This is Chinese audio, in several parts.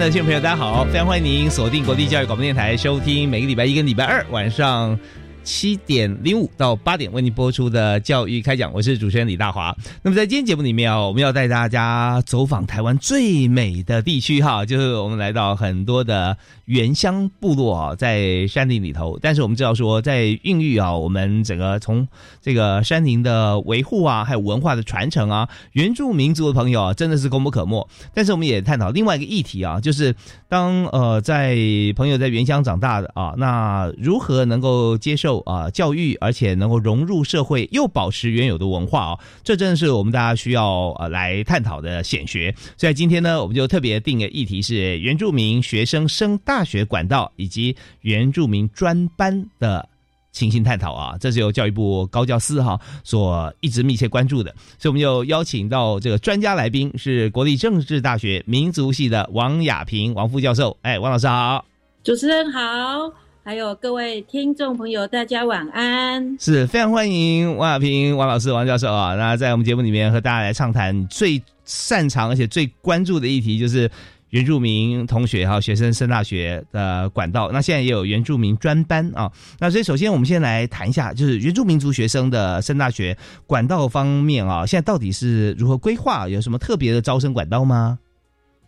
的听众朋友，大家好！非常欢迎您锁定国立教育广播电台，收听每个礼拜一跟礼拜二晚上七点零五到八点为您播出的教育开讲。我是主持人李大华。那么在今天节目里面啊，我们要带大家走访台湾最美的地区哈，就是我们来到很多的。原乡部落啊，在山林里头，但是我们知道说，在孕育啊，我们整个从这个山林的维护啊，还有文化的传承啊，原住民族的朋友啊，真的是功不可没。但是我们也探讨另外一个议题啊，就是当呃在朋友在原乡长大的啊，那如何能够接受啊教育，而且能够融入社会，又保持原有的文化啊，这真的是我们大家需要呃来探讨的显学。所以今天呢，我们就特别定个议题是原住民学生升大。学管道以及原住民专班的情形探讨啊，这是由教育部高教司哈所一直密切关注的，所以我们就邀请到这个专家来宾是国立政治大学民族系的王亚平王副教授。哎，王老师好，主持人好，还有各位听众朋友，大家晚安。是非常欢迎王亚平王老师王教授啊，那在我们节目里面和大家来畅谈最擅长而且最关注的议题就是。原住民同学哈，学生升大学的管道，那现在也有原住民专班啊。那所以首先我们先来谈一下，就是原住民族学生的升大学管道方面啊，现在到底是如何规划？有什么特别的招生管道吗？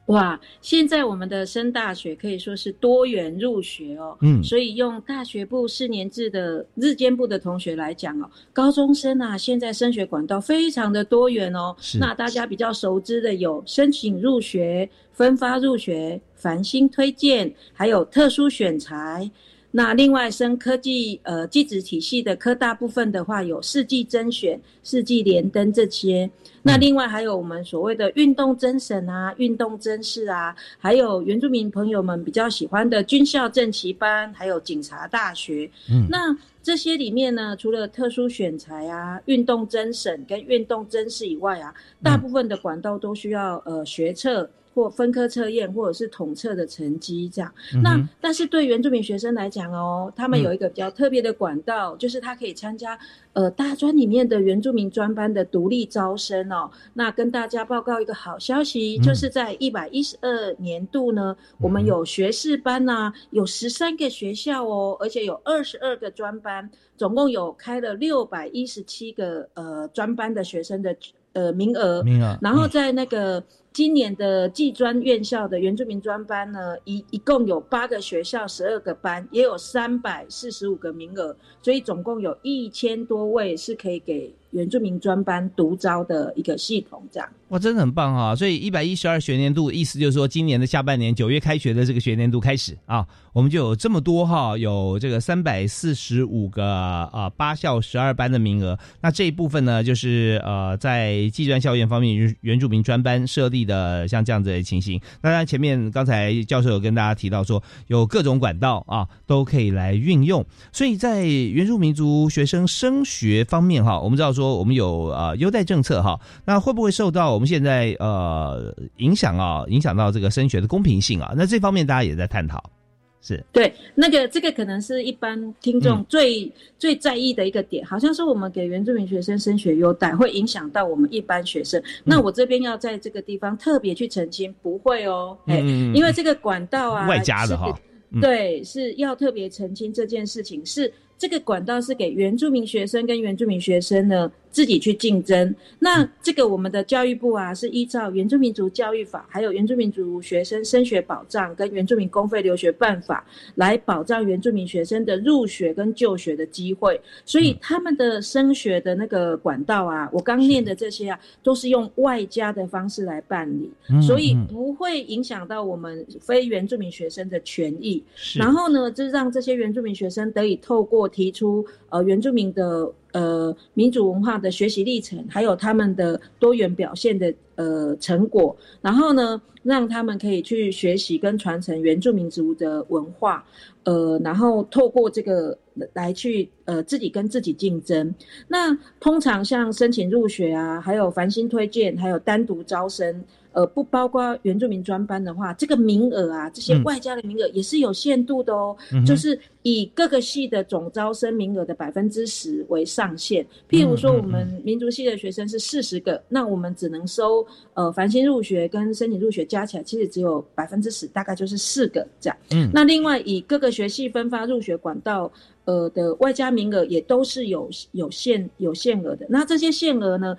哇，现在我们的升大学可以说是多元入学哦。嗯，所以用大学部四年制的日间部的同学来讲哦，高中生啊，现在升学管道非常的多元哦。是，那大家比较熟知的有申请入学、分发入学、繁星推荐，还有特殊选材。那另外升科技呃技职体系的科大部分的话，有四季甄选、四季连登这些。那另外还有我们所谓的运动甄审啊、运动甄试啊，还有原住民朋友们比较喜欢的军校正旗班，还有警察大学。嗯，那这些里面呢，除了特殊选材啊、运动甄审跟运动甄试以外啊，大部分的管道都需要呃学测。或分科测验，或者是统测的成绩这样。那但是对原住民学生来讲哦，他们有一个比较特别的管道，就是他可以参加呃大专里面的原住民专班的独立招生哦。那跟大家报告一个好消息，就是在一百一十二年度呢，我们有学士班呐，有十三个学校哦，而且有二十二个专班，总共有开了六百一十七个呃专班的学生的呃名额。名额。然后在那个。今年的技专院校的原住民专班呢，一一共有八个学校，十二个班，也有三百四十五个名额，所以总共有一千多位是可以给。原住民专班独招的一个系统，这样哇，真的很棒啊！所以一百一十二学年度，意思就是说，今年的下半年九月开学的这个学年度开始啊，我们就有这么多哈，有这个三百四十五个啊八校十二班的名额。那这一部分呢，就是呃在技专校园方面原住民专班设立的像这样子的情形。当然前面刚才教授有跟大家提到说，有各种管道啊都可以来运用。所以在原住民族学生升学方面哈，我们知道说。说我们有呃优待政策哈，那会不会受到我们现在呃影响啊？影响到这个升学的公平性啊？那这方面大家也在探讨，是。对那个这个可能是一般听众最最在意的一个点，好像是我们给原住民学生升学优待会影响到我们一般学生。那我这边要在这个地方特别去澄清，不会哦，哎，因为这个管道啊，外加的哈，对，是要特别澄清这件事情是。这个管道是给原住民学生跟原住民学生呢自己去竞争。那这个我们的教育部啊，是依照原住民族教育法，还有原住民族学生升学保障跟原住民公费留学办法来保障原住民学生的入学跟就学的机会。所以他们的升学的那个管道啊，我刚念的这些啊，都是用外加的方式来办理，所以不会影响到我们非原住民学生的权益。然后呢，就让这些原住民学生得以透过提出呃原住民的呃民主文化的学习历程，还有他们的多元表现的呃成果，然后呢，让他们可以去学习跟传承原住民族的文化，呃，然后透过这个来去呃自己跟自己竞争。那通常像申请入学啊，还有繁星推荐，还有单独招生。呃，不包括原住民专班的话，这个名额啊，这些外加的名额也是有限度的哦。就是以各个系的总招生名额的百分之十为上限。譬如说，我们民族系的学生是四十个，那我们只能收呃繁星入学跟申请入学加起来，其实只有百分之十，大概就是四个这样。嗯。那另外以各个学系分发入学管道呃的外加名额也都是有有限有限额的。那这些限额呢？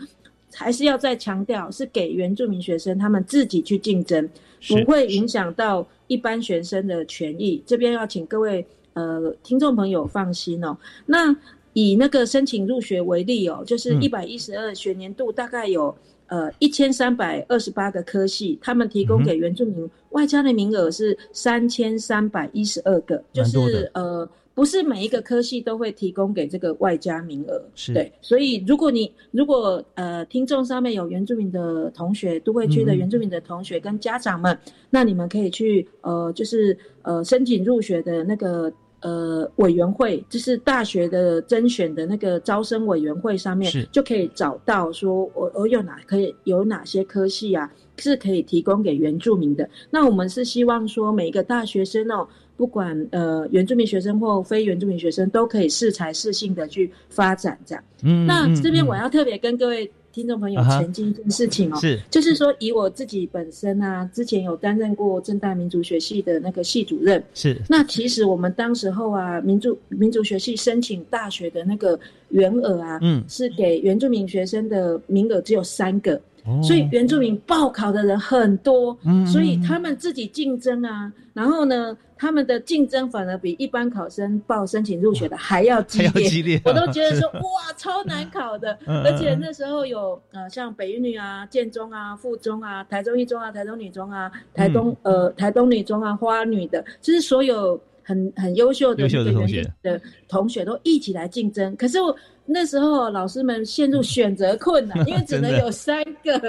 还是要再强调，是给原住民学生他们自己去竞争，不会影响到一般学生的权益。这边要请各位呃听众朋友放心哦。那以那个申请入学为例哦，就是一百一十二学年度大概有呃一千三百二十八个科系，他们提供给原住民外加的名额是三千三百一十二个，就是呃。不是每一个科系都会提供给这个外加名额，对，所以如果你如果呃听众上面有原住民的同学，都会区的原住民的同学跟家长们，那你们可以去呃就是呃申请入学的那个呃委员会，就是大学的甄选的那个招生委员会上面，就可以找到说我我有哪可以有哪些科系啊是可以提供给原住民的。那我们是希望说每一个大学生哦。不管呃原住民学生或非原住民学生，都可以适才适性的去发展这样。嗯，那这边我要特别跟各位听众朋友澄清一件事情哦，是，就是说以我自己本身啊，之前有担任过正大民族学系的那个系主任，是。那其实我们当时候啊，民族民族学系申请大学的那个员额啊，嗯，是给原住民学生的名额只有三个。所以原住民报考的人很多，所以他们自己竞争啊，然后呢，他们的竞争反而比一般考生报申请入学的还要激烈。我都觉得说 哇，超难考的，而且那时候有呃，像北一女啊、建中啊、附中啊、台中一中啊、台中女中啊、台东呃台东女中啊、花女的，就是所有很很优秀的同学的同学都一起来竞争。可是我。那时候老师们陷入选择困难，因为只能有三个，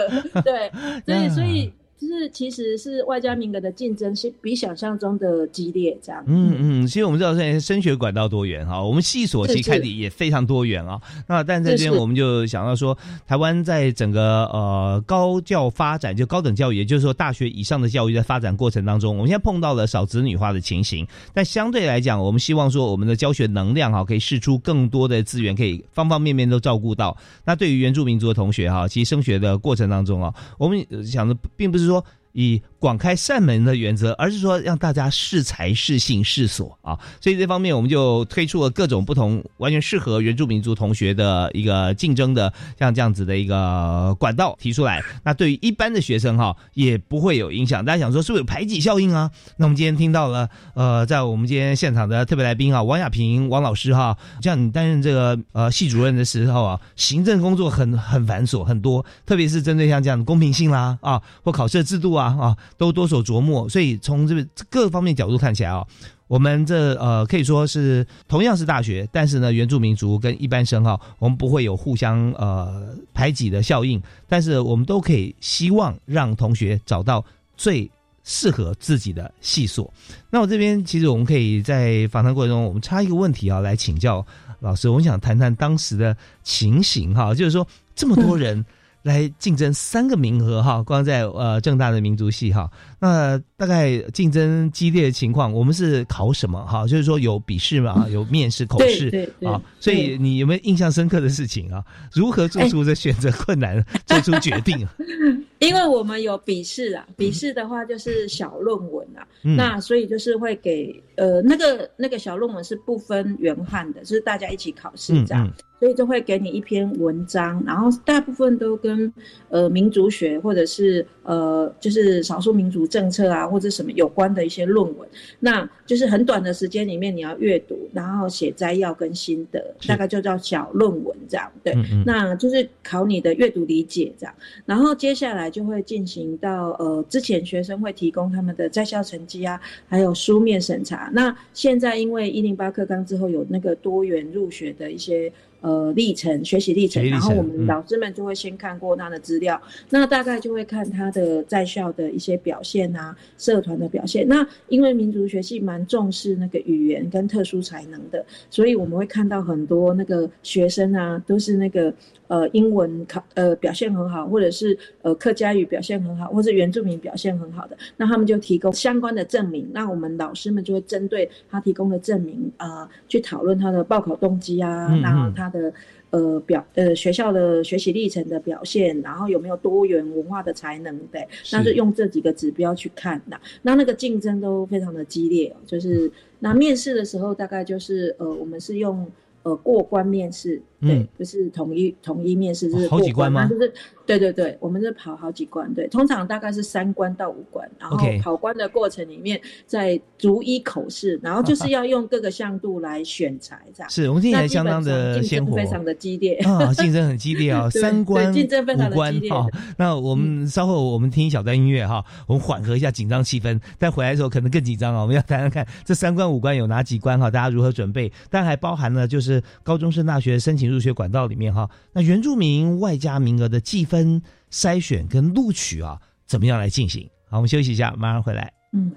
对，所以所以。就是其实是外加名额的竞争是比想象中的激烈，这样。嗯嗯，其实我们知道现在升学管道多元哈，我们系所其实开的也非常多元啊。那但在这边我们就想到说，台湾在整个呃高教发展，就高等教育，也就是说大学以上的教育在发展过程当中，我们现在碰到了少子女化的情形。但相对来讲，我们希望说我们的教学能量哈，可以试出更多的资源，可以方方面面都照顾到。那对于原住民族的同学哈，其实升学的过程当中啊，我们想的并不是就是说以广开善门的原则，而是说让大家适才适性适所啊，所以这方面我们就推出了各种不同、完全适合原住民族同学的一个竞争的像这样子的一个管道提出来。那对于一般的学生哈，也不会有影响。大家想说是不是有排挤效应啊？那我们今天听到了，呃，在我们今天现场的特别来宾啊，王亚平王老师哈，像你担任这个呃系主任的时候啊，行政工作很很繁琐很多，特别是针对像这样的公平性啦啊，或考试制度啊。啊啊都多所琢磨，所以从这个各方面角度看起来啊，我们这呃可以说是同样是大学，但是呢，原住民族跟一般生哈，我们不会有互相呃排挤的效应，但是我们都可以希望让同学找到最适合自己的系所。那我这边其实我们可以在访谈过程中，我们插一个问题啊，来请教老师，我们想谈谈当时的情形哈，就是说这么多人。来竞争三个名额哈，光在呃正大的民族系哈，那大概竞争激烈的情况，我们是考什么哈？就是说有笔试嘛，有面试、口试啊，所以你有没有印象深刻的事情啊？如何做出这选择困难，做出决定？因为我们有笔试啊，笔试的话就是小论文啊，那所以就是会给呃那个那个小论文是不分原汉的，就是大家一起考试这样。所以就会给你一篇文章，然后大部分都跟呃民族学或者是呃就是少数民族政策啊或者什么有关的一些论文，那就是很短的时间里面你要阅读，然后写摘要跟心得，大概就叫小论文这样，对，那就是考你的阅读理解这样，然后接下来就会进行到呃之前学生会提供他们的在校成绩啊，还有书面审查，那现在因为一零八课纲之后有那个多元入学的一些。呃，历程学习历程，然后我们老师们就会先看过他的资料，那大概就会看他的在校的一些表现啊，社团的表现。那因为民族学系蛮重视那个语言跟特殊才能的，所以我们会看到很多那个学生啊，都是那个。呃，英文考呃表现很好，或者是呃客家语表现很好，或者原住民表现很好的，那他们就提供相关的证明。那我们老师们就会针对他提供的证明啊，去讨论他的报考动机啊，然后他的呃表呃学校的学习历程的表现，然后有没有多元文化的才能，对，那是。用这几个指标去看的。那那个竞争都非常的激烈，就是那面试的时候大概就是呃，我们是用呃过关面试。对，不是统一统一面试，就是好几关吗？就是对对对，我们是跑好几关，对，通常大概是三关到五关，然后跑关的过程里面再逐一口试，然后就是要用各个向度来选材，这样。是我们听起来相当的鲜活，非常的激烈啊，竞争很激烈啊，三关竞争非常的激烈。那我们稍后我们听一小段音乐哈，我们缓和一下紧张气氛，但回来的时候可能更紧张啊。我们要谈谈看这三关五关有哪几关哈，大家如何准备？但还包含了就是高中生大学申请入学管道里面。哈，那原住民外加名额的计分、筛选跟录取啊，怎么样来进行？好，我们休息一下，马上回来。嗯。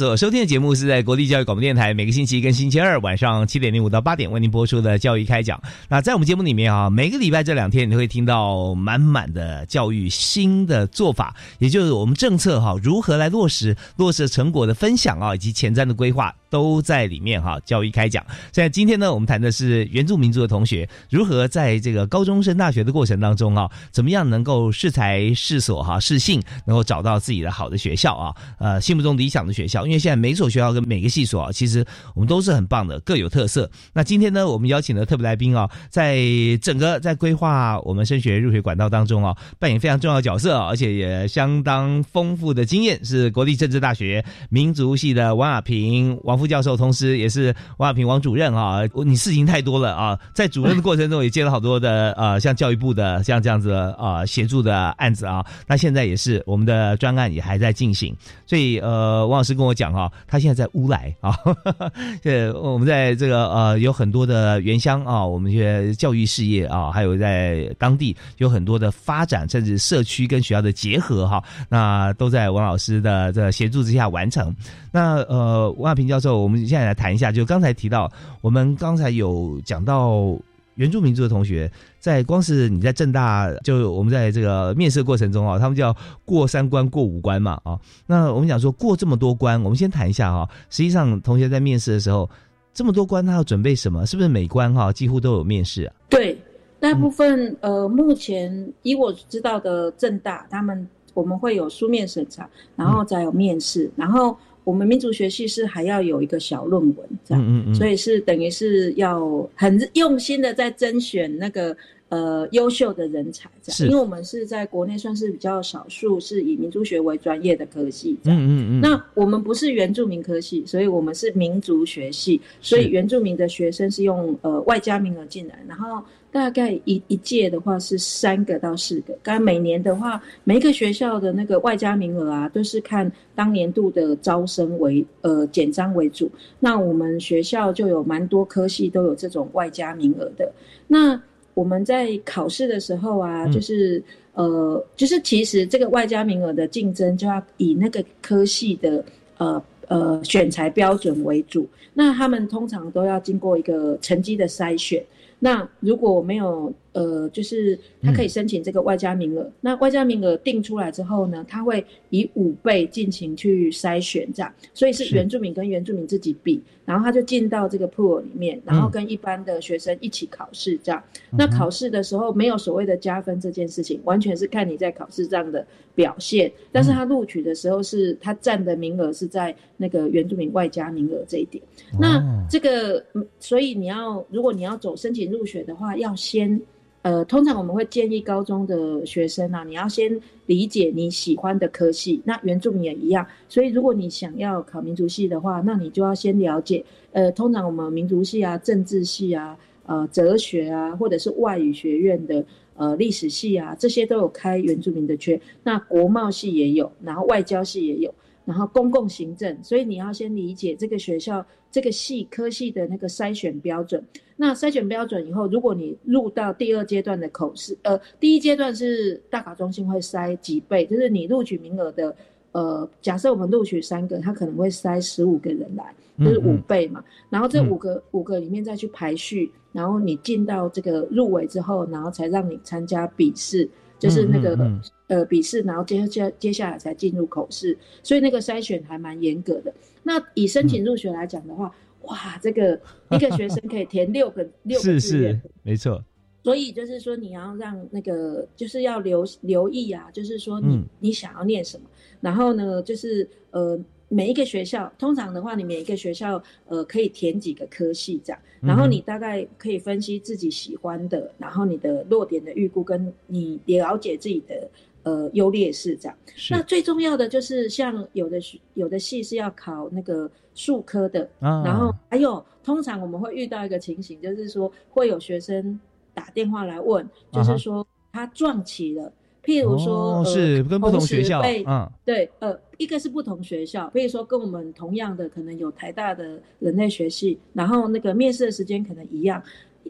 所收听的节目是在国立教育广播电台，每个星期一跟星期二晚上七点零五到八点为您播出的教育开讲。那在我们节目里面啊，每个礼拜这两天你会听到满满的教育新的做法，也就是我们政策哈如何来落实，落实成果的分享啊，以及前瞻的规划。都在里面哈，教育开讲。现在今天呢，我们谈的是原住民族的同学如何在这个高中升大学的过程当中啊，怎么样能够适才适所哈，适性能够找到自己的好的学校啊，呃，心目中理想的学校。因为现在每所学校跟每个系所啊，其实我们都是很棒的，各有特色。那今天呢，我们邀请了特别来宾啊，在整个在规划我们升学入学管道当中啊，扮演非常重要的角色，而且也相当丰富的经验，是国立政治大学民族系的王亚平王。副教授，同时也是王亚平王主任啊，你事情太多了啊，在主任的过程中也接了好多的呃，像教育部的像这样子啊协助的案子啊，那现在也是我们的专案也还在进行，所以呃，王老师跟我讲哈，他现在在乌来啊，呃，我们在这个呃有很多的原乡啊，我们一些教育事业啊，还有在当地有很多的发展，甚至社区跟学校的结合哈，那都在王老师的这协助之下完成。那呃，王亚平教授。我们现在来谈一下，就刚才提到，我们刚才有讲到原住民族的同学，在光是你在正大，就我们在这个面试过程中啊，他们叫过三关过五关嘛啊。那我们讲说过这么多关，我们先谈一下哈。实际上，同学在面试的时候，这么多关，他要准备什么？是不是每关哈几乎都有面试啊？对，大部分呃，目前以我知道的正大，他们我们会有书面审查，然后再有面试，然后。我们民族学系是还要有一个小论文，这样，所以是等于是要很用心的在甄选那个。呃，优秀的人才，这样，因为我们是在国内算是比较少数是以民族学为专业的科系，这样。嗯嗯嗯。那我们不是原住民科系，所以我们是民族学系，所以原住民的学生是用呃外加名额进来，然后大概一一届的话是三个到四个。刚每年的话，每一个学校的那个外加名额啊，都是看当年度的招生为呃简章为主。那我们学校就有蛮多科系都有这种外加名额的。那我们在考试的时候啊，就是呃，就是其实这个外加名额的竞争就要以那个科系的呃呃选材标准为主。那他们通常都要经过一个成绩的筛选。那如果我没有呃，就是他可以申请这个外加名额。那外加名额定出来之后呢，他会以五倍进行去筛选，这样，所以是原住民跟原住民自己比，然后他就进到这个 pool 里面，然后跟一般的学生一起考试，这样。那考试的时候没有所谓的加分这件事情，完全是看你在考试上的表现。但是他录取的时候是他占的名额是在那个原住民外加名额这一点。那这个，所以你要如果你要走申请入学的话，要先。呃，通常我们会建议高中的学生啊，你要先理解你喜欢的科系。那原住民也一样，所以如果你想要考民族系的话，那你就要先了解。呃，通常我们民族系啊、政治系啊、呃、哲学啊，或者是外语学院的呃历史系啊，这些都有开原住民的缺。那国贸系也有，然后外交系也有。然后公共行政，所以你要先理解这个学校这个系科系的那个筛选标准。那筛选标准以后，如果你入到第二阶段的口试，呃，第一阶段是大考中心会筛几倍，就是你录取名额的，呃，假设我们录取三个，他可能会筛十五个人来，就是五倍嘛。然后这五个五个里面再去排序，然后你进到这个入围之后，然后才让你参加笔试。就是那个呃笔试，然后接接接下来才进入口试，所以那个筛选还蛮严格的。那以申请入学来讲的话，哇，这个一个学生可以填六个六个志愿，没错。所以就是说你要让那个就是要留留意啊，就是说你你想要念什么，然后呢就是呃。每一个学校，通常的话，你每一个学校，呃，可以填几个科系这样，然后你大概可以分析自己喜欢的，然后你的弱点的预估，跟你了解自己的呃优劣势这样。那最重要的就是像有的有的系是要考那个数科的，然后还有通常我们会遇到一个情形，就是说会有学生打电话来问，就是说他撞期了。譬如说，是跟不同学校，嗯，对，呃，一个是不同学校，譬如说跟我们同样的，可能有台大的人类学系，然后那个面试的时间可能一样，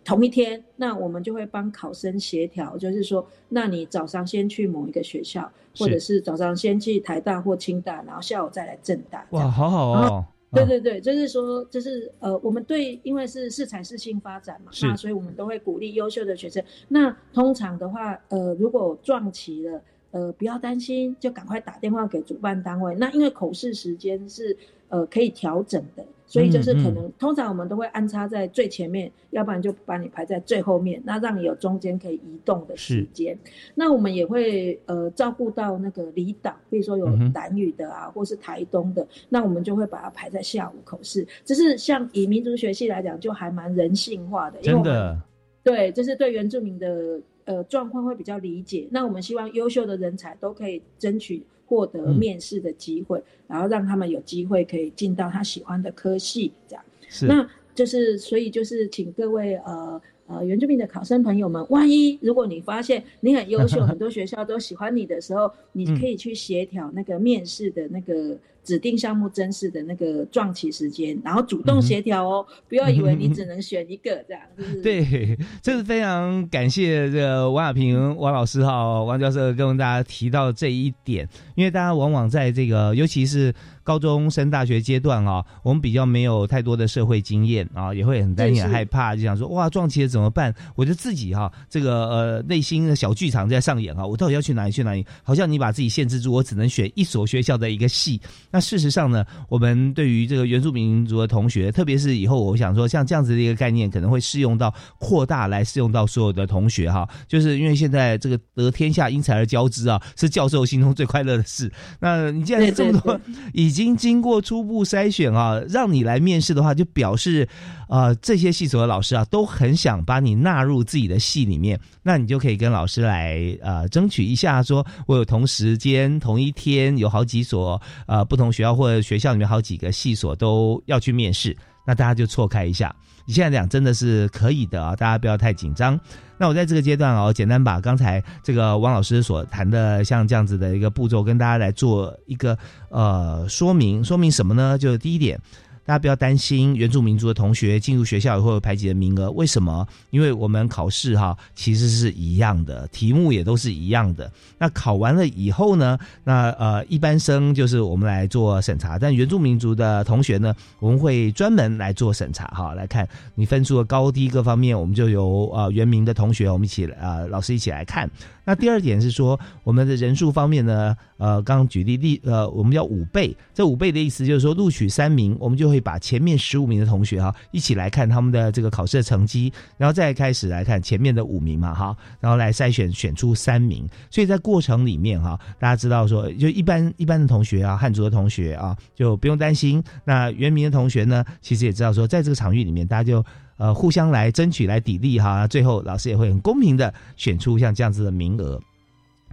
同一天，那我们就会帮考生协调，就是说，那你早上先去某一个学校，或者是早上先去台大或清大，然后下午再来正大。哇，好好哦。对对对，就是说，就是呃，我们对，因为是适才适性发展嘛，那所以我们都会鼓励优秀的学生。那通常的话，呃，如果撞齐了，呃，不要担心，就赶快打电话给主办单位。那因为口试时间是呃可以调整的。所以就是可能，通常我们都会安插在最前面，要不然就把你排在最后面，那让你有中间可以移动的时间。那我们也会呃照顾到那个离岛，比如说有南语的啊，或是台东的，那我们就会把它排在下午口试。只是像以民族学系来讲，就还蛮人性化的，真的。对，就是对原住民的呃状况会比较理解。那我们希望优秀的人才都可以争取。获得面试的机会，然后让他们有机会可以进到他喜欢的科系，这样。是，那就是所以就是请各位呃呃原住民的考生朋友们，万一如果你发现你很优秀，很多学校都喜欢你的时候，你可以去协调那个面试的那个。指定项目甄试的那个撞期时间，然后主动协调哦，不要以为你只能选一个这样。对，这是非常感谢这个王亚平王老师哈，王教授跟大家提到这一点，因为大家往往在这个，尤其是。高中升大学阶段啊，我们比较没有太多的社会经验啊，也会很担心、很害怕，就想说哇撞期了怎么办？我就自己哈，这个呃内心的小剧场在上演啊，我到底要去哪里？去哪里？好像你把自己限制住，我只能选一所学校的一个系。那那事实上呢，我们对于这个原住民族的同学，特别是以后，我想说像这样子的一个概念，可能会适用到扩大来适用到所有的同学哈。就是因为现在这个得天下因才而交之啊，是教授心中最快乐的事。那你既然这么多已经经过初步筛选啊，让你来面试的话，就表示啊，这些系所的老师啊，都很想把你纳入自己的系里面。那你就可以跟老师来呃争取一下，说我有同时间、同一天有好几所呃不同学校或者学校里面好几个系所都要去面试，那大家就错开一下。你现在讲真的是可以的啊，大家不要太紧张。那我在这个阶段哦，简单把刚才这个王老师所谈的像这样子的一个步骤，跟大家来做一个呃说明。说明什么呢？就是第一点。大家不要担心原住民族的同学进入学校以后有排挤的名额，为什么？因为我们考试哈其实是一样的，题目也都是一样的。那考完了以后呢，那呃一般生就是我们来做审查，但原住民族的同学呢，我们会专门来做审查哈，来看你分数的高低各方面，我们就由呃原名的同学我们一起呃老师一起来看。那第二点是说，我们的人数方面呢，呃，刚刚举例例，呃，我们要五倍。这五倍的意思就是说，录取三名，我们就会把前面十五名的同学哈，一起来看他们的这个考试的成绩，然后再开始来看前面的五名嘛，哈，然后来筛选选出三名。所以在过程里面哈，大家知道说，就一般一般的同学啊，汉族的同学啊，就不用担心。那原名的同学呢，其实也知道说，在这个场域里面，大家就。呃，互相来争取、来砥砺哈，最后老师也会很公平的选出像这样子的名额，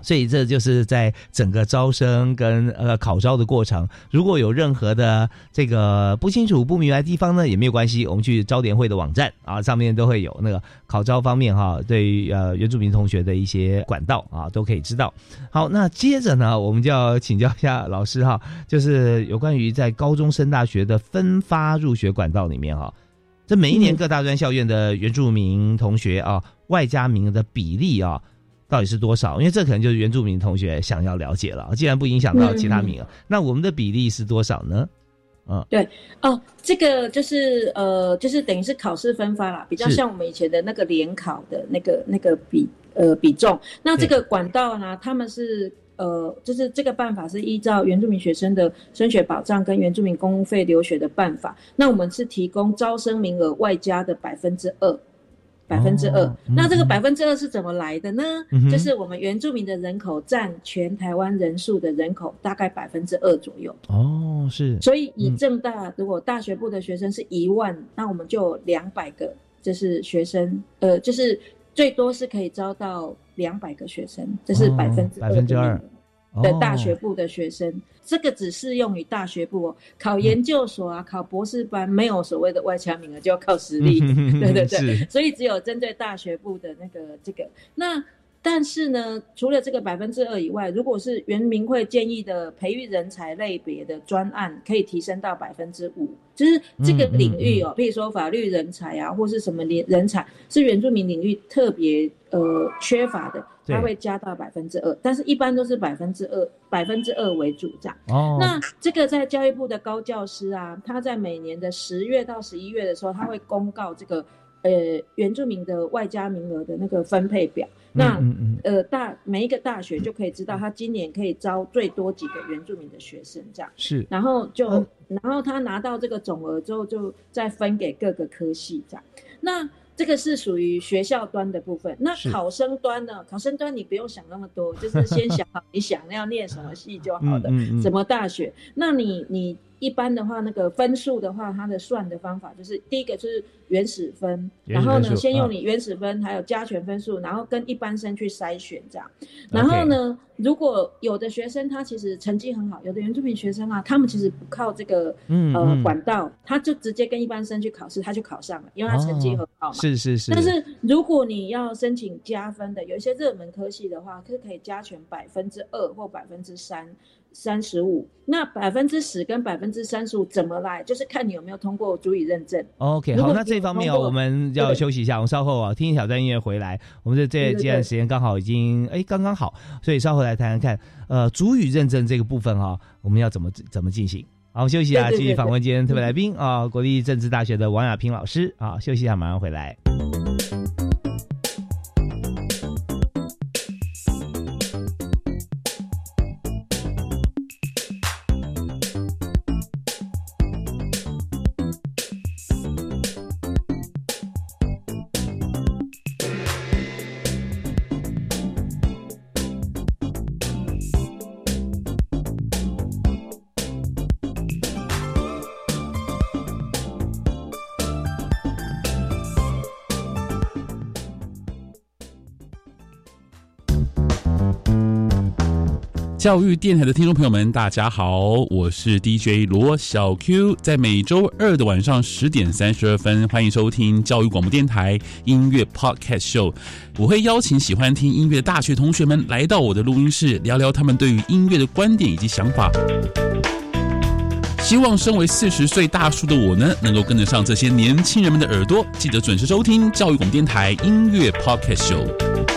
所以这就是在整个招生跟呃考招的过程，如果有任何的这个不清楚、不明白的地方呢，也没有关系，我们去招联会的网站啊，上面都会有那个考招方面哈，对于呃原住民同学的一些管道啊，都可以知道。好，那接着呢，我们就要请教一下老师哈，就是有关于在高中升大学的分发入学管道里面哈。这每一年各大专校院的原住民同学啊，外加名额的比例啊，到底是多少？因为这可能就是原住民同学想要了解了。既然不影响到其他名额，那我们的比例是多少呢？嗯，对哦，这个就是呃，就是等于是考试分发啦，比较像我们以前的那个联考的那个那个比呃比重。那这个管道呢，他们是。呃，就是这个办法是依照原住民学生的升学保障跟原住民公费留学的办法，那我们是提供招生名额外加的百分之二，百分之二。那这个百分之二是怎么来的呢？就是我们原住民的人口占全台湾人数的人口大概百分之二左右。哦，是。所以以正大如果大学部的学生是一万，那我们就两百个，就是学生，呃，就是最多是可以招到。两百个学生，这是百分之百分之二的大学部的学生，这个只适用于大学部哦。考研究所啊，考博士班没有所谓的外加名额，就要靠实力。对对对，所以只有针对大学部的那个这个那。但是呢，除了这个百分之二以外，如果是原民会建议的培育人才类别的专案，可以提升到百分之五，就是这个领域哦，比如说法律人才啊，或是什么人人才是原住民领域特别呃缺乏的，它会加到百分之二，但是一般都是百分之二，百分之二为主这样。哦，那这个在教育部的高教师啊，他在每年的十月到十一月的时候，他会公告这个。呃，原住民的外加名额的那个分配表，那呃大每一个大学就可以知道他今年可以招最多几个原住民的学生，这样是，然后就然后他拿到这个总额之后，就再分给各个科系这样。那这个是属于学校端的部分，那考生端呢？考生端你不用想那么多，就是先想好你想要念什么系就好了，什么大学。那你你。一般的话，那个分数的话，它的算的方法就是第一个就是原始分，然后呢，先用你原始分，还有加权分数，然后跟一般生去筛选这样。然后呢，如果有的学生他其实成绩很好，有的原住民学生啊，他们其实不靠这个呃管道，他就直接跟一般生去考试，他就考上了，因为他成绩很好嘛。是是是。但是如果你要申请加分的，有一些热门科系的话，是可以加权百分之二或百分之三。三十五，那百分之十跟百分之三十五怎么来？就是看你有没有通过足以认证。OK，好，那这方面啊，我们要休息一下，我们稍后啊听一小段音乐回来。我们这这这段时间刚好已经哎刚刚好，所以稍后来谈谈看，呃，足语认证这个部分哈，我们要怎么怎么进行？好，休息啊，继续访问今天特别来宾啊，国立政治大学的王亚平老师啊，休息一下，马上回来。教育电台的听众朋友们，大家好，我是 DJ 罗小 Q，在每周二的晚上十点三十二分，欢迎收听教育广播电台音乐 Podcast Show。我会邀请喜欢听音乐的大学同学们来到我的录音室，聊聊他们对于音乐的观点以及想法。希望身为四十岁大叔的我呢，能够跟得上这些年轻人们的耳朵。记得准时收听教育广播电台音乐 Podcast Show。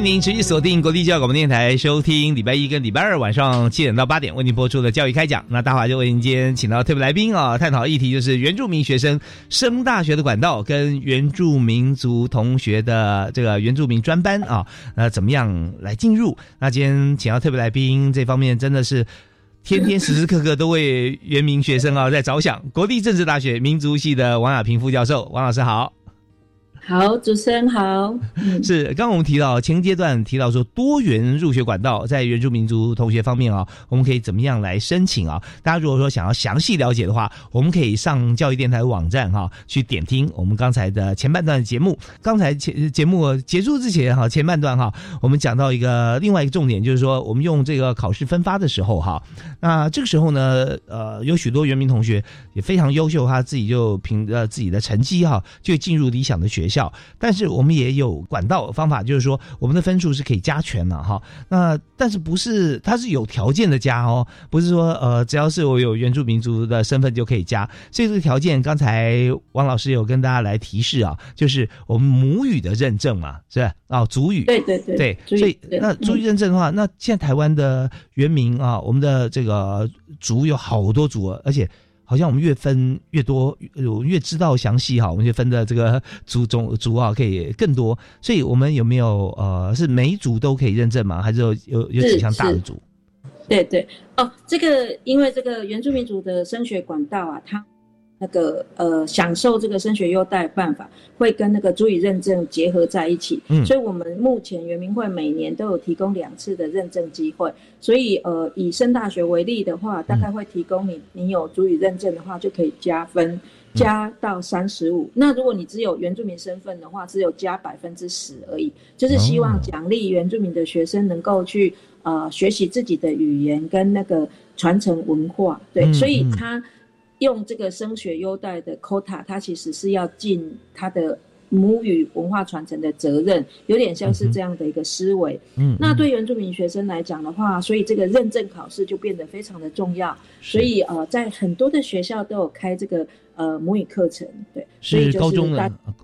迎您持续锁定国立教育广播电台，收听礼拜一跟礼拜二晚上七点到八点为您播出的教育开讲。那大华就为您今天请到特别来宾啊，探讨议题就是原住民学生升大学的管道跟原住民族同学的这个原住民专班啊，那怎么样来进入？那今天请到特别来宾这方面真的是天天时时刻刻都为原民学生啊在着想。国立政治大学民族系的王亚平副教授，王老师好。好，主持人好。是，刚刚我们提到前阶段提到说多元入学管道，在原住民族同学方面啊，我们可以怎么样来申请啊？大家如果说想要详细了解的话，我们可以上教育电台网站哈，去点听我们刚才的前半段的节目。刚才前节目结束之前哈，前半段哈，我们讲到一个另外一个重点，就是说我们用这个考试分发的时候哈，那这个时候呢，呃，有许多原民同学也非常优秀，他自己就凭着自己的成绩哈，就进入理想的学校。但是我们也有管道方法，就是说我们的分数是可以加权的哈。那但是不是它是有条件的加哦，不是说呃只要是我有原住民族的身份就可以加。所以这个条件，刚才王老师有跟大家来提示啊，就是我们母语的认证嘛，是吧？哦，族语，对对对，对，所以那族语认证的话，那现在台湾的原名啊，我们的这个族有好多族，而且。好像我们越分越多，越知道详细哈，我们就分的这个族种族啊，可以更多。所以，我们有没有呃，是每组都可以认证吗？还是有有有几项大的组？对对哦，这个因为这个原住民族的升学管道啊，它。那个呃，享受这个升学优待办法会跟那个足以认证结合在一起，嗯，所以我们目前圆明会每年都有提供两次的认证机会，所以呃，以升大学为例的话，大概会提供你你有足以认证的话就可以加分，加到三十五。那如果你只有原住民身份的话，只有加百分之十而已，就是希望奖励原住民的学生能够去呃学习自己的语言跟那个传承文化，对，所以他。用这个升学优待的 quota，它其实是要尽它的母语文化传承的责任，有点像是这样的一个思维。嗯，那对原住民学生来讲的话，所以这个认证考试就变得非常的重要。所以呃，在很多的学校都有开这个呃母语课程，对，所以高中、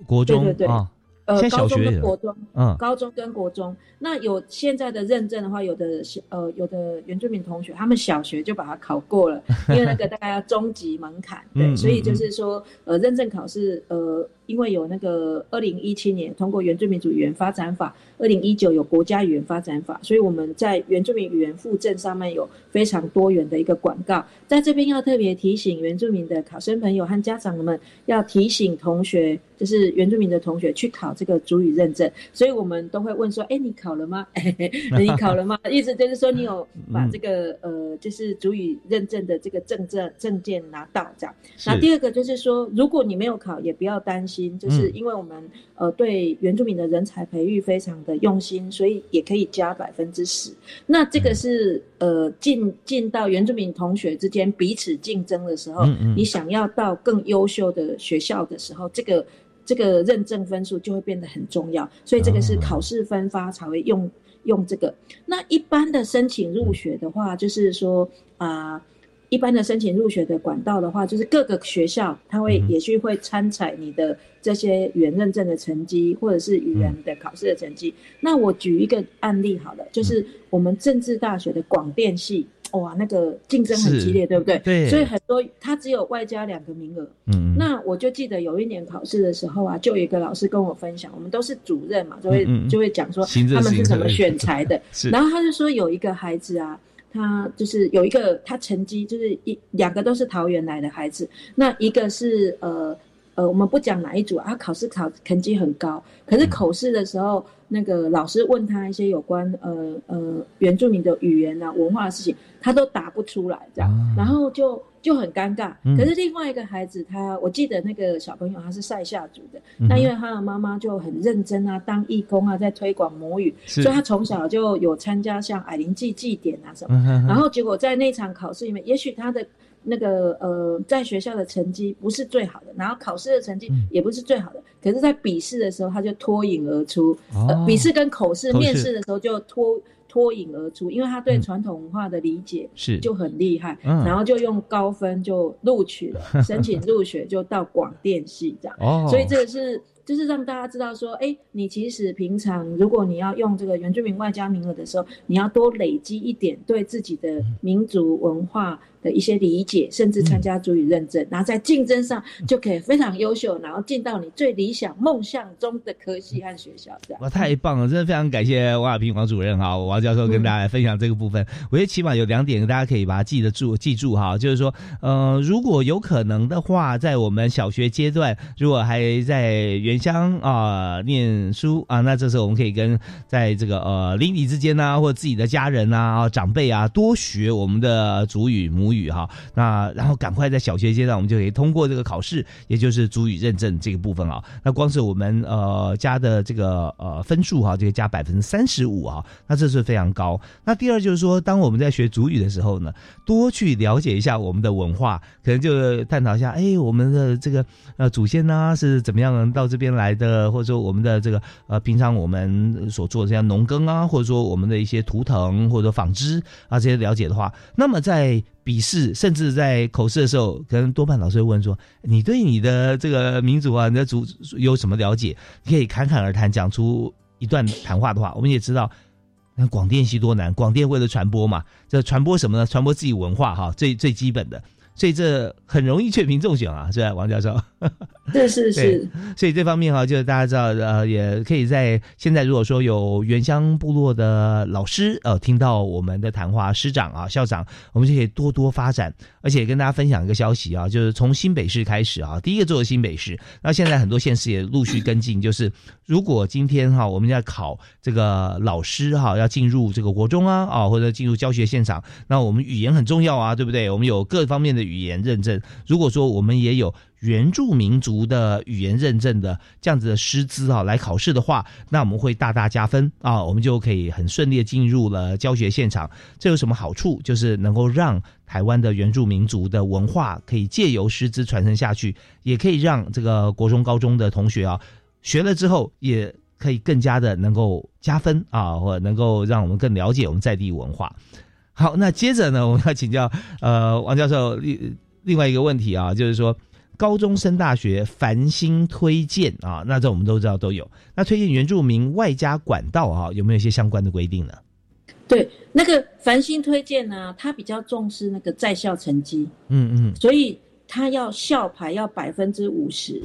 国中对对对啊。呃，高中跟国中，嗯，高中跟国中，那有现在的认证的话，有的呃，有的原住民同学，他们小学就把它考过了，因为那个大概要中级门槛，对，所以就是说，呃，认证考试，呃，因为有那个二零一七年通过原住民族语言发展法，二零一九有国家语言发展法，所以我们在原住民语言附证上面有非常多元的一个广告。在这边要特别提醒原住民的考生朋友和家长们，要提醒同学，就是原住民的同学去考这个主语认证。所以我们都会问说：“哎，你考了吗？你考了吗？” 意思就是说你有把这个呃，就是主语认证的这个证证证件拿到这样。那第二个就是说，如果你没有考，也不要担心，就是因为我们呃对原住民的人才培育非常的用心，所以也可以加百分之十。那这个是呃进进到原住民同学之间彼此竞争的时候，你想要到更优秀的学校的时候，这个这个认证分数就会变得很重要。所以这个是考试分发才会用用这个。那一般的申请入学的话，就是说啊。一般的申请入学的管道的话，就是各个学校他会也许会参采你的这些语言认证的成绩，或者是语言的考试的成绩。那我举一个案例好了，就是我们政治大学的广电系，哇，那个竞争很激烈，对不对？对。所以很多他只有外加两个名额。嗯。那我就记得有一年考试的时候啊，就有一个老师跟我分享，我们都是主任嘛，就会就会讲说他们是怎么选 材的。然后他就说有一个孩子啊。他就是有一个，他成绩就是一两个都是桃园来的孩子，那一个是呃呃，我们不讲哪一组啊，考试考成绩很高，可是口试的时候，那个老师问他一些有关呃呃原住民的语言啊文化的事情，他都答不出来，这样，然后就。就很尴尬。可是另外一个孩子，他我记得那个小朋友他是塞夏族的，那因为他的妈妈就很认真啊，当义工啊，在推广母语，所以他从小就有参加像矮灵祭祭典啊什么。然后结果在那场考试里面，也许他的那个呃在学校的成绩不是最好的，然后考试的成绩也不是最好的，可是在笔试的时候他就脱颖而出。笔试跟口试面试的时候就脱。脱颖而出，因为他对传统文化的理解是就很厉害，然后就用高分就录取了，申请入学就到广电系这样。哦，所以这个是就是让大家知道说，哎，你其实平常如果你要用这个原住民外加名额的时候，你要多累积一点对自己的民族文化。的一些理解，甚至参加主语认证，然后在竞争上就可以非常优秀，然后进到你最理想梦想中的科系和学校。这样哇，太棒了！真的非常感谢王亚平王主任哈，王教授跟大家来分享这个部分。我觉得起码有两点，大家可以把它记得住，记住哈，就是说，呃，如果有可能的话，在我们小学阶段，如果还在原乡啊念书啊，那这时候我们可以跟在这个呃邻里之间呢，或者自己的家人啊、长辈啊，多学我们的主语母语。语哈，那然后赶快在小学阶段，我们就可以通过这个考试，也就是主语认证这个部分啊。那光是我们呃加的这个呃分数哈，就加百分之三十五啊，那这是非常高。那第二就是说，当我们在学主语的时候呢，多去了解一下我们的文化，可能就探讨一下，哎，我们的这个呃祖先呢是怎么样到这边来的，或者说我们的这个呃平常我们所做的这样农耕啊，或者说我们的一些图腾或者纺织啊这些了解的话，那么在笔试甚至在口试的时候，可能多半老师会问说：“你对你的这个民族啊，你的族有什么了解？”你可以侃侃而谈，讲出一段谈话的话。我们也知道，那广电系多难，广电为了传播嘛，这传播什么呢？传播自己文化哈，最最基本的。所以这很容易确评中选啊，是吧，王教授？是是是。所以这方面哈，就是大家知道，呃，也可以在现在如果说有原乡部落的老师，呃，听到我们的谈话，师长啊、校长，我们就可以多多发展。而且跟大家分享一个消息啊，就是从新北市开始啊，第一个做的新北市，那现在很多县市也陆续跟进。就是如果今天哈，我们要考这个老师哈，要进入这个国中啊啊，或者进入教学现场，那我们语言很重要啊，对不对？我们有各方面的。语言认证，如果说我们也有原住民族的语言认证的这样子的师资啊，来考试的话，那我们会大大加分啊，我们就可以很顺利进入了教学现场。这有什么好处？就是能够让台湾的原住民族的文化可以借由师资传承下去，也可以让这个国中、高中的同学啊学了之后，也可以更加的能够加分啊，或者能够让我们更了解我们在地文化。好，那接着呢，我们要请教呃王教授另另外一个问题啊，就是说高中升大学繁星推荐啊，那这我们都知道都有，那推荐原住民外加管道啊，有没有一些相关的规定呢？对，那个繁星推荐呢，他比较重视那个在校成绩，嗯嗯，所以他要校牌要百分之五十，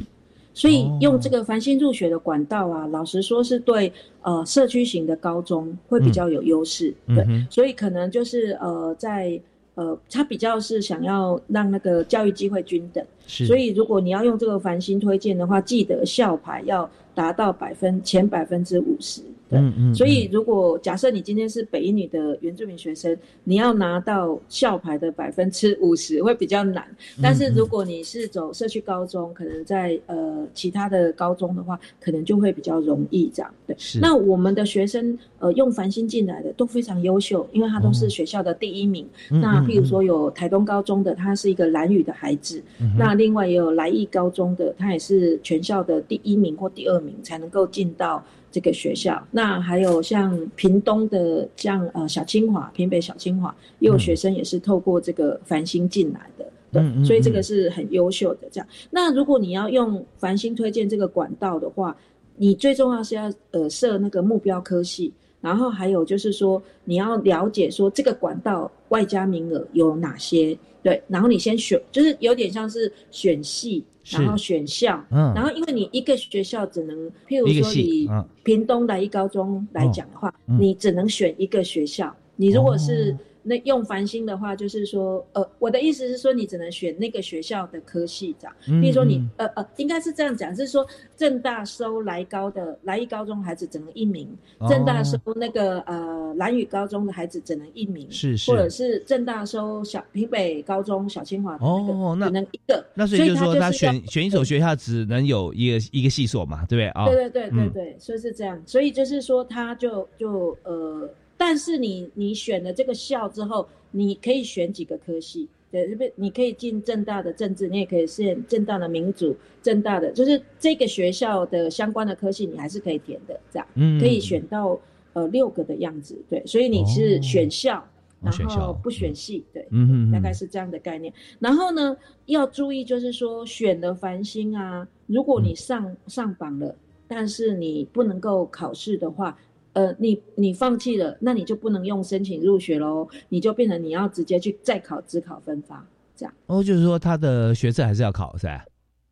所以用这个繁星入学的管道啊，老实说是对呃社区型的高中会比较有优势。对，所以可能就是呃在呃他比较是想要让那个教育机会均等。所以如果你要用这个繁星推荐的话，记得校牌要达到百分前百分之五十。嗯嗯，所以如果假设你今天是北一女的原住民学生，你要拿到校牌的百分之五十会比较难。但是如果你是走社区高中，可能在呃其他的高中的话，可能就会比较容易这样。对，那我们的学生呃用繁星进来的都非常优秀，因为他都是学校的第一名。那譬如说有台东高中的，他是一个蓝语的孩子，那另外也有来义高中的，他也是全校的第一名或第二名才能够进到。这个学校，那还有像屏东的，像呃小清华、屏北小清华，也有学生也是透过这个繁星进来的，对，所以这个是很优秀的。这样，那如果你要用繁星推荐这个管道的话，你最重要是要呃设那个目标科系，然后还有就是说你要了解说这个管道外加名额有哪些，对，然后你先选，就是有点像是选系。然后选校，嗯，然后因为你一个学校只能，譬如说以屏东来一高中来讲的话，你只能选一个学校。你如果是。那用繁星的话，就是说，呃，我的意思是说，你只能选那个学校的科系这样。比如说你，呃呃，应该是这样讲，是说正大收来高的来一高中孩子只能一名，正大收那个呃蓝宇高中的孩子只能一名，是是，或者是正大收小平北高中小清华哦，那只能一个。那所以就是说，他选选一所学校只能有一个一个系所嘛，对不对啊？对对对对对，所以是这样，所以就是说，他就就呃。但是你你选了这个校之后，你可以选几个科系，对，不？你可以进正大的政治，你也可以是正大的民主，正大的就是这个学校的相关的科系，你还是可以填的，这样，嗯，可以选到呃六个的样子，对，所以你是选校，然后不选系，对，嗯大概是这样的概念。然后呢，要注意就是说选了繁星啊，如果你上上榜了，但是你不能够考试的话。呃，你你放弃了，那你就不能用申请入学喽，你就变成你要直接去再考自考分发，这样。哦，就是说他的学测还是要考，是吧？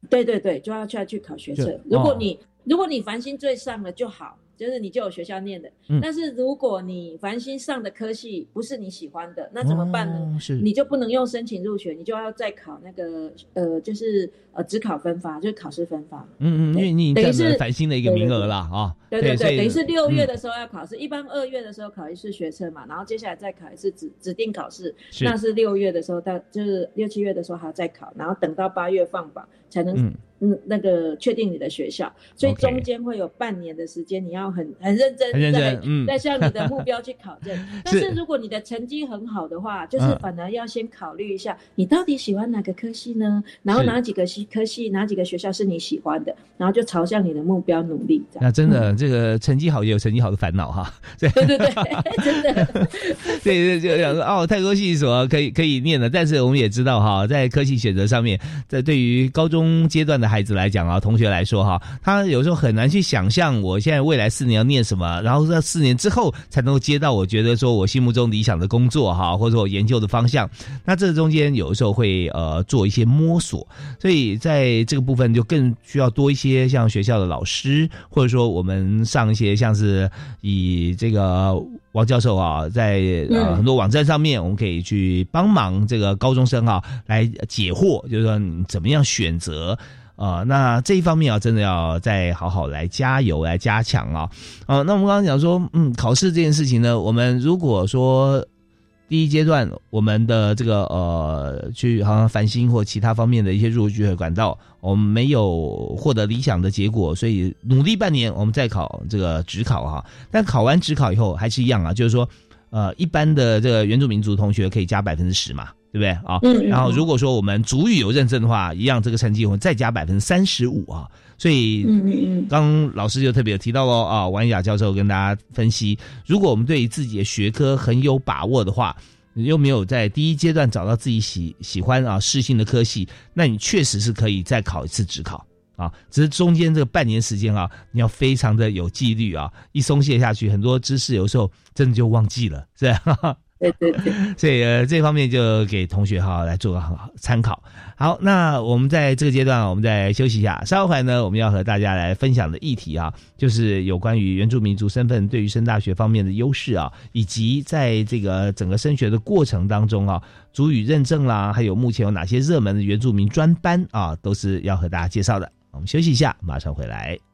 对对对，就要去要去考学测。如果你如果你繁星最上了就好。就是你就有学校念的，但是如果你繁星上的科系不是你喜欢的，那怎么办呢？是，你就不能用申请入学，你就要再考那个呃，就是呃，只考分发，就是考试分发。嗯嗯，因为你等于是繁星的一个名额了啊。对对对，等于是六月的时候要考试，一般二月的时候考一次学测嘛，然后接下来再考一次指指定考试，那是六月的时候到就是六七月的时候还要再考，然后等到八月放榜才能。嗯，那个确定你的学校，所以中间会有半年的时间，你要很很认真，很认真，嗯，在向你的目标去考证。但是如果你的成绩很好的话，就是反而要先考虑一下，你到底喜欢哪个科系呢？然后哪几个系科系，哪几个学校是你喜欢的？然后就朝向你的目标努力。那真的，这个成绩好也有成绩好的烦恼哈。对对对，真的。对对，就讲说哦，太多系所可以可以念的，但是我们也知道哈，在科系选择上面，在对于高中阶段的。孩子来讲啊，同学来说哈，他有时候很难去想象我现在未来四年要念什么，然后在四年之后才能够接到我觉得说我心目中理想的工作哈，或者说我研究的方向。那这中间有的时候会呃做一些摸索，所以在这个部分就更需要多一些像学校的老师，或者说我们上一些像是以这个王教授啊，在呃很多网站上面，我们可以去帮忙这个高中生啊来解惑，就是说你怎么样选择。啊，那这一方面啊，真的要再好好来加油来加强啊！啊，那我们刚刚讲说，嗯，考试这件事情呢，我们如果说第一阶段我们的这个呃，去好像繁星或其他方面的一些入学管道，我们没有获得理想的结果，所以努力半年，我们再考这个职考哈。但考完职考以后还是一样啊，就是说，呃，一般的这个原住民族同学可以加百分之十嘛。对不对啊？然后如果说我们主语有认证的话，一样这个成绩我们再加百分之三十五啊。所以，刚老师就特别提到喽啊，王雅教授跟大家分析，如果我们对于自己的学科很有把握的话，又没有在第一阶段找到自己喜喜欢啊适性的科系，那你确实是可以再考一次职考啊。只是中间这个半年时间啊，你要非常的有纪律啊，一松懈下去，很多知识有时候真的就忘记了，是吧？对 对对，所以呃这方面就给同学哈来做个好参考。好，那我们在这个阶段，我们再休息一下。稍后呢，我们要和大家来分享的议题啊，就是有关于原住民族身份对于升大学方面的优势啊，以及在这个整个升学的过程当中啊，主语认证啦，还有目前有哪些热门的原住民专班啊，都是要和大家介绍的。我们休息一下，马上回来。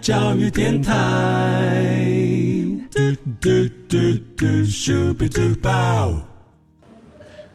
教育电台。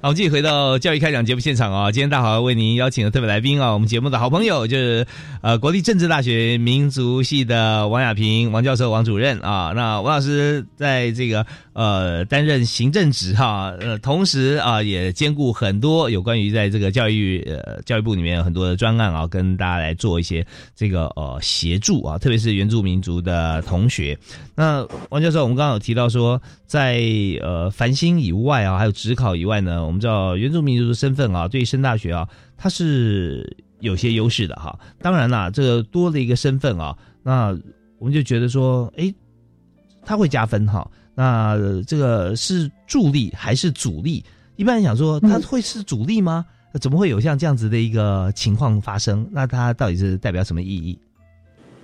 好，我们继续回到教育开讲节目现场啊！今天大华为您邀请的特别来宾啊，我们节目的好朋友就是呃国立政治大学民族系的王亚平王教授王主任啊。那王老师在这个呃担任行政职哈，呃同时啊也兼顾很多有关于在这个教育呃教育部里面很多的专案啊，跟大家来做一些这个呃协助啊，特别是原住民族的同学。那王教授，我们刚刚有提到说，在呃繁星以外啊，还有职考以外呢。我们知道原住民族的身份啊，对于升大学啊，它是有些优势的哈。当然啦，这个多了一个身份啊，那我们就觉得说，哎，它会加分哈。那这个是助力还是阻力？一般人想说，它会是阻力吗？怎么会有像这样子的一个情况发生？那它到底是代表什么意义？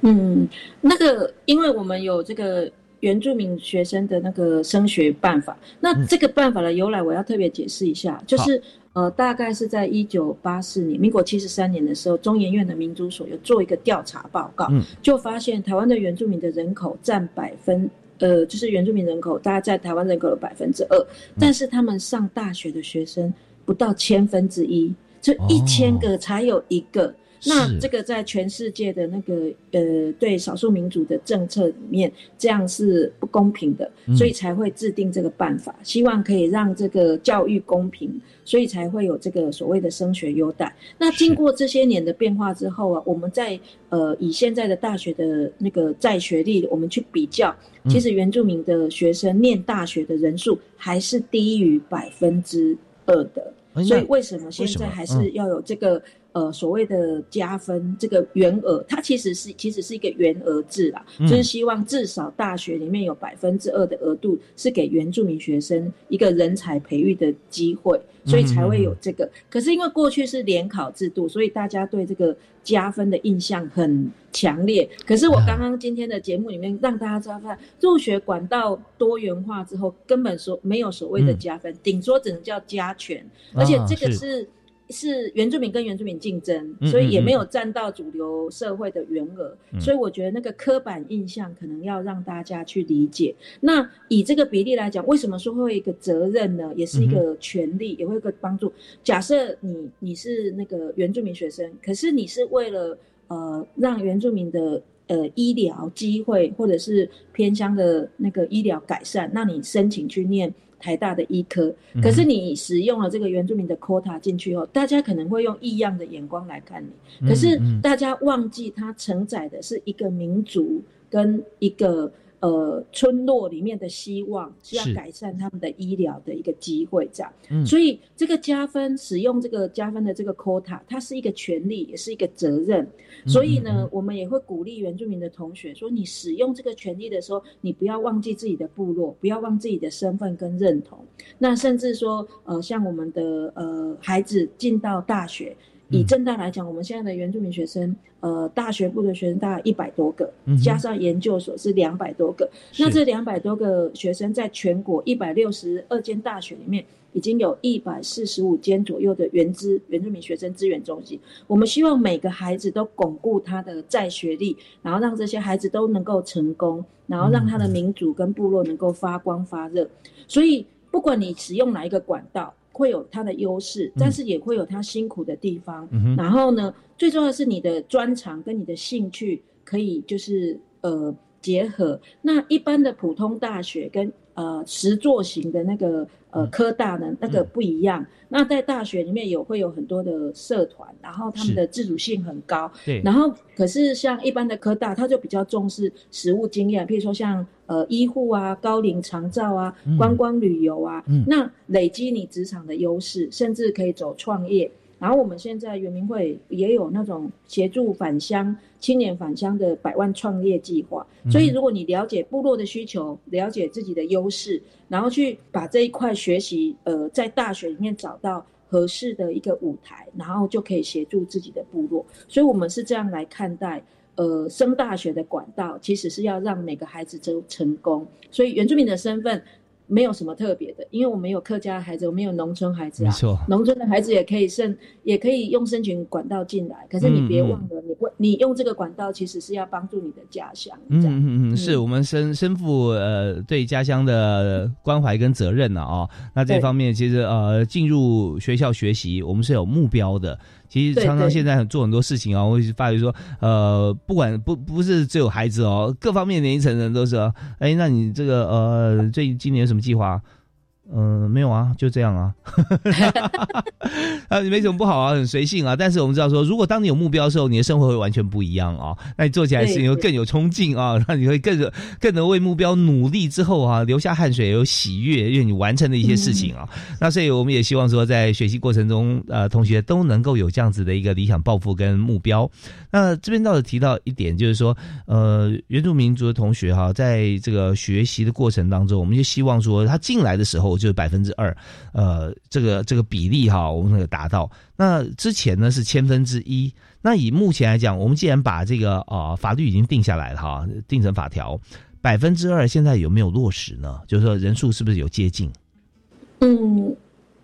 嗯，那个，因为我们有这个。原住民学生的那个升学办法，那这个办法的由来，我要特别解释一下，就是呃，大概是在一九八四年，民国七十三年的时候，中研院的民族所有做一个调查报告，就发现台湾的原住民的人口占百分，呃，就是原住民人口大概在台湾人口的百分之二，但是他们上大学的学生不到千分之一，就一千个才有一个。那这个在全世界的那个呃对少数民族的政策里面，这样是不公平的，所以才会制定这个办法，希望可以让这个教育公平，所以才会有这个所谓的升学优待。那经过这些年的变化之后啊，我们在呃以现在的大学的那个在学历，我们去比较，其实原住民的学生念大学的人数还是低于百分之二的，所以为什么现在还是要有这个？呃，所谓的加分这个原额，它其实是其实是一个原额制啦，就是希望至少大学里面有百分之二的额度是给原住民学生一个人才培育的机会，所以才会有这个。可是因为过去是联考制度，所以大家对这个加分的印象很强烈。可是我刚刚今天的节目里面让大家知道，入学管道多元化之后，根本说没有所谓的加分，顶多只能叫加权，而且这个是。是原住民跟原住民竞争，所以也没有占到主流社会的原额，所以我觉得那个刻板印象可能要让大家去理解。那以这个比例来讲，为什么说会有一个责任呢？也是一个权利，也会一个帮助。假设你你是那个原住民学生，可是你是为了呃让原住民的呃医疗机会或者是偏乡的那个医疗改善，那你申请去念。台大的医科，可是你使用了这个原住民的 quota 进去后，大家可能会用异样的眼光来看你。可是大家忘记，它承载的是一个民族跟一个呃村落里面的希望，是要改善他们的医疗的一个机会，这样。嗯，所以这个加分使用这个加分的这个 quota，它是一个权利，也是一个责任。所以呢，我们也会鼓励原住民的同学说，你使用这个权利的时候，你不要忘记自己的部落，不要忘自己的身份跟认同。那甚至说，呃，像我们的呃孩子进到大学。以正大来讲，我们现在的原住民学生，呃，大学部的学生大概一百多个，加上研究所是两百多个。那这两百多个学生，在全国一百六十二间大学里面，已经有一百四十五间左右的原资原住民学生资源中心。我们希望每个孩子都巩固他的在学历，然后让这些孩子都能够成功，然后让他的民族跟部落能够发光发热。所以，不管你使用哪一个管道。会有它的优势，但是也会有它辛苦的地方。然后呢，最重要的是你的专长跟你的兴趣可以就是呃结合。那一般的普通大学跟呃实作型的那个呃科大呢，那个不一样。那在大学里面有会有很多的社团，然后他们的自主性很高。对。然后可是像一般的科大，他就比较重视实务经验，譬如说像。呃，医护啊，高龄长照啊，观光旅游啊，那累积你职场的优势，甚至可以走创业。然后我们现在圆明会也有那种协助返乡青年返乡的百万创业计划。所以，如果你了解部落的需求，了解自己的优势，然后去把这一块学习，呃，在大学里面找到合适的一个舞台，然后就可以协助自己的部落。所以我们是这样来看待。呃，升大学的管道其实是要让每个孩子都成功，所以原住民的身份。没有什么特别的，因为我们有客家孩子，我们有农村孩子啊。农村的孩子也可以申，也可以用申请管道进来。可是你别忘了，你你用这个管道，其实是要帮助你的家乡。嗯嗯嗯，是我们身身负呃对家乡的关怀跟责任呢啊。那这方面其实呃进入学校学习，我们是有目标的。其实常常现在很做很多事情啊，我会发觉说，呃，不管不不是只有孩子哦，各方面年龄层的人都是，哎，那你这个呃，最今年有什么计划？嗯，没有啊，就这样啊，啊，没什么不好啊，很随性啊。但是我们知道说，如果当你有目标的时候，你的生活会完全不一样啊。那你做起来事情会更有冲劲啊，让你会更更能为目标努力之后啊，流下汗水有喜悦，因为你完成的一些事情啊。那所以我们也希望说，在学习过程中，呃，同学都能够有这样子的一个理想抱负跟目标。那这边倒是提到一点，就是说，呃，原住民族的同学哈，在这个学习的过程当中，我们就希望说，他进来的时候。就是百分之二，呃，这个这个比例哈，我们有达到。那之前呢是千分之一。那以目前来讲，我们既然把这个啊法律已经定下来了哈，定成法条，百分之二现在有没有落实呢？就是说人数是不是有接近？嗯，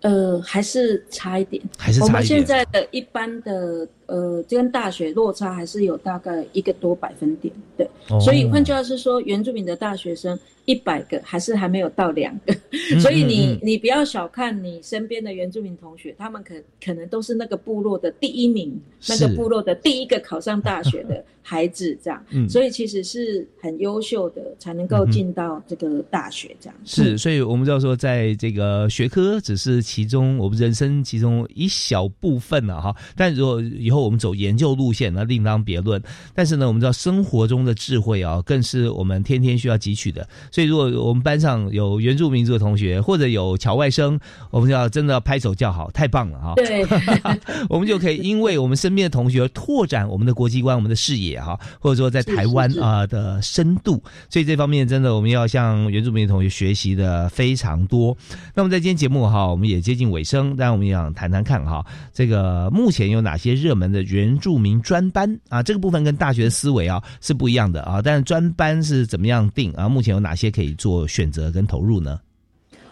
呃，还是差一点，还是差一点。我们现在的一般的呃，跟大学落差还是有大概一个多百分点，对。所以换句话是说，原住民的大学生。一百个还是还没有到两个，所以你你不要小看你身边的原住民同学，他们可可能都是那个部落的第一名，那个部落的第一个考上大学的 孩子，这样，所以其实是很优秀的，才能够进到这个大学这样。是，所以我们知道说，在这个学科只是其中我们人生其中一小部分了哈，但如果以后我们走研究路线，那另当别论。但是呢，我们知道生活中的智慧啊，更是我们天天需要汲取的。所以，如果我们班上有原住民族的同学，或者有侨外生，我们就要真的要拍手叫好，太棒了哈！对，我们就可以因为我们身边的同学拓展我们的国际观、我们的视野哈，或者说在台湾啊的深度。所以这方面真的我们要向原住民的同学学习的非常多。那么在今天节目哈，我们也接近尾声，但我们也想谈谈看哈，这个目前有哪些热门的原住民专班啊？这个部分跟大学的思维啊是不一样的啊，但是专班是怎么样定啊？目前有哪些？可以做选择跟投入呢？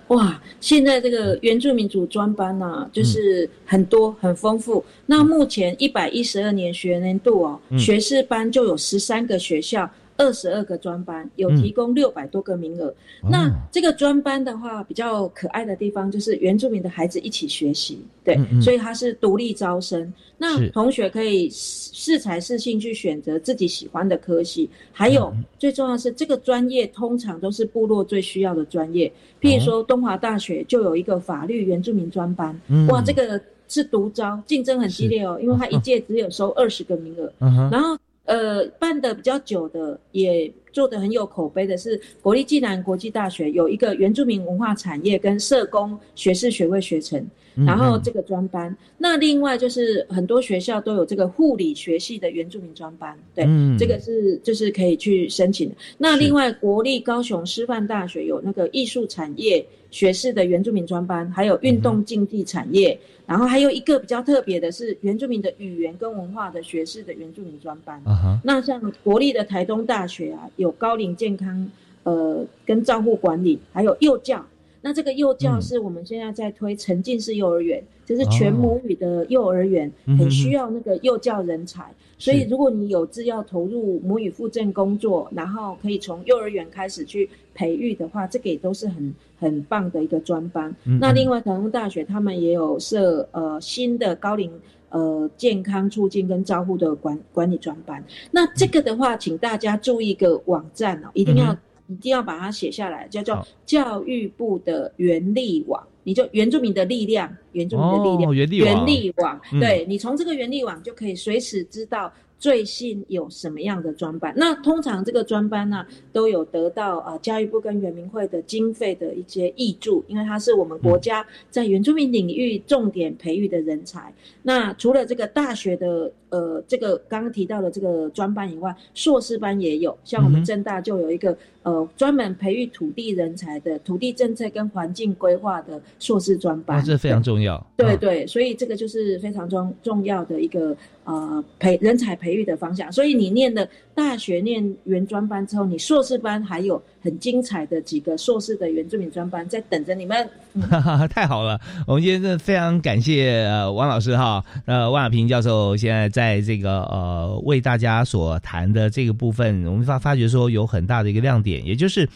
哇，现在这个原住民族专班呢，就是很多很丰富。那目前一百一十二年学年度哦，学士班就有十三个学校。二十二个专班有提供六百多个名额。那这个专班的话，比较可爱的地方就是原住民的孩子一起学习，对，所以它是独立招生。那同学可以适才适性去选择自己喜欢的科系。还有最重要是，这个专业通常都是部落最需要的专业。譬如说，东华大学就有一个法律原住民专班，哇，这个是独招，竞争很激烈哦，因为它一届只有收二十个名额。然后。呃，办的比较久的，也做的很有口碑的是国立暨南国际大学有一个原住民文化产业跟社工学士学位学程。然后这个专班，那另外就是很多学校都有这个护理学系的原住民专班，对，这个是就是可以去申请的。那另外国立高雄师范大学有那个艺术产业学士的原住民专班，还有运动竞技产业，然后还有一个比较特别的是原住民的语言跟文化的学士的原住民专班。那像国立的台东大学啊，有高龄健康呃跟照护管理，还有幼教。那这个幼教是我们现在在推沉浸式幼儿园，就是全母语的幼儿园，很需要那个幼教人才。所以如果你有志要投入母语附正工作，然后可以从幼儿园开始去培育的话，这个也都是很很棒的一个专班。那另外，台东大学他们也有设呃新的高龄呃健康促进跟照护的管管理专班。那这个的话，请大家注意一个网站哦，一定要。一定要把它写下来，叫做教育部的原力网，你就原住民的力量，原住民的力量，原力网，对你从这个原力网就可以随时知道。最新有什么样的专班？那通常这个专班呢，都有得到啊教育部跟原民会的经费的一些益助，因为它是我们国家在原住民领域重点培育的人才。那除了这个大学的呃这个刚刚提到的这个专班以外，硕士班也有，像我们正大就有一个呃专门培育土地人才的土地政策跟环境规划的硕士专班，这非常重要。对对，所以这个就是非常重重要的一个。呃，培人才培育的方向，所以你念的大学念原专班之后，你硕士班还有很精彩的几个硕士的原住民专班在等着你们。太好了，我们今天真的非常感谢呃王老师哈，呃万亚平教授现在在这个呃为大家所谈的这个部分，我们发发觉说有很大的一个亮点，也就是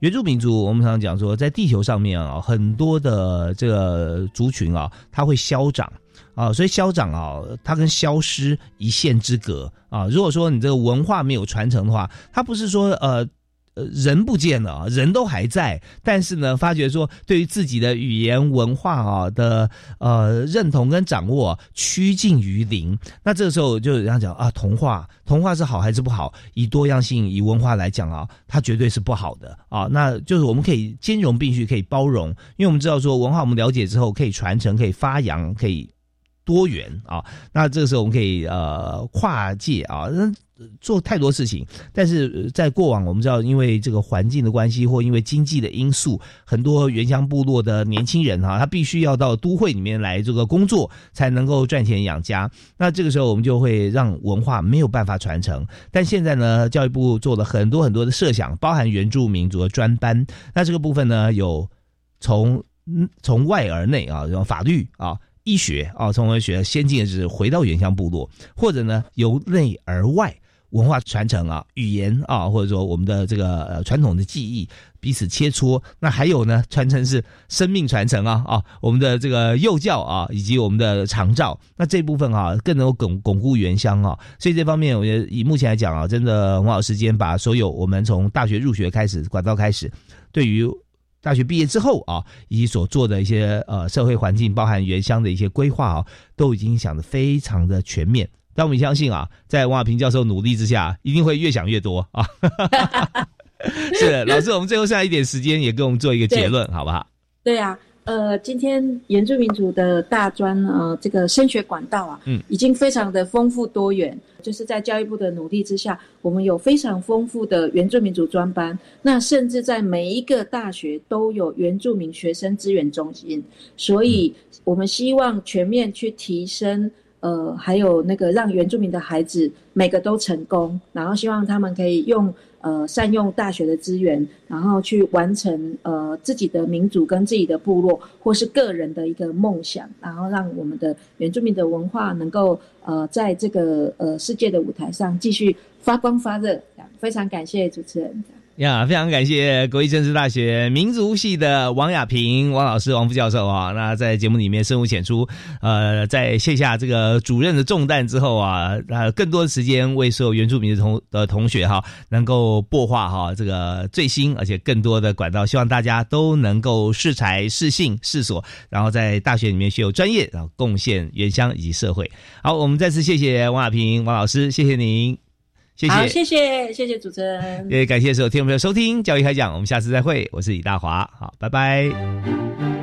原住民族，我们常常讲说在地球上面啊，很多的这个族群啊，它会消长。啊，所以消长啊，它跟消失一线之隔啊。如果说你这个文化没有传承的话，它不是说呃呃人不见了，人都还在，但是呢，发觉说对于自己的语言文化啊的呃认同跟掌握趋近于零。那这个时候就人家讲啊，童话童话是好还是不好？以多样性以文化来讲啊，它绝对是不好的啊。那就是我们可以兼容并蓄，可以包容，因为我们知道说文化我们了解之后可以传承，可以发扬，可以。多元啊，那这个时候我们可以呃跨界啊，做太多事情。但是在过往，我们知道因为这个环境的关系，或因为经济的因素，很多原乡部落的年轻人哈，他必须要到都会里面来这个工作，才能够赚钱养家。那这个时候我们就会让文化没有办法传承。但现在呢，教育部做了很多很多的设想，包含原住民族的专班。那这个部分呢，有从从外而内啊，然后法律啊。医学啊，从文学先进的是回到原乡部落，或者呢由内而外文化传承啊，语言啊，或者说我们的这个呃传统的记忆彼此切磋。那还有呢，传承是生命传承啊啊，我们的这个幼教啊，以及我们的长照，那这部分啊更能够巩巩固原乡啊。所以这方面，我觉得以目前来讲啊，真的很好时间把所有我们从大学入学开始管道开始，对于。大学毕业之后啊，以及所做的一些呃社会环境，包含原乡的一些规划啊，都已经想的非常的全面。但我们相信啊，在王亚平教授努力之下，一定会越想越多啊。是 老师，我们最后剩下一点时间，也给我们做一个结论，好不好？对呀。呃，今天原住民族的大专呃，这个升学管道啊，嗯，已经非常的丰富多元。就是在教育部的努力之下，我们有非常丰富的原住民族专班。那甚至在每一个大学都有原住民学生资源中心。所以，我们希望全面去提升，呃，还有那个让原住民的孩子每个都成功，然后希望他们可以用。呃，善用大学的资源，然后去完成呃自己的民族跟自己的部落或是个人的一个梦想，然后让我们的原住民的文化能够呃在这个呃世界的舞台上继续发光发热。非常感谢主持人。呀，非常感谢国立政治大学民族系的王亚平王老师、王副教授啊。那在节目里面深入浅出，呃，在卸下这个主任的重担之后啊，呃，更多的时间为所有原住民的同的同学哈，能够擘画哈这个最新而且更多的管道，希望大家都能够适才适性适所，然后在大学里面学有专业，然后贡献原乡以及社会。好，我们再次谢谢王亚平王老师，谢谢您。谢谢，好，谢谢，谢谢主持人，也感谢所有听众朋友收听《教育开讲》，我们下次再会，我是李大华，好，拜拜。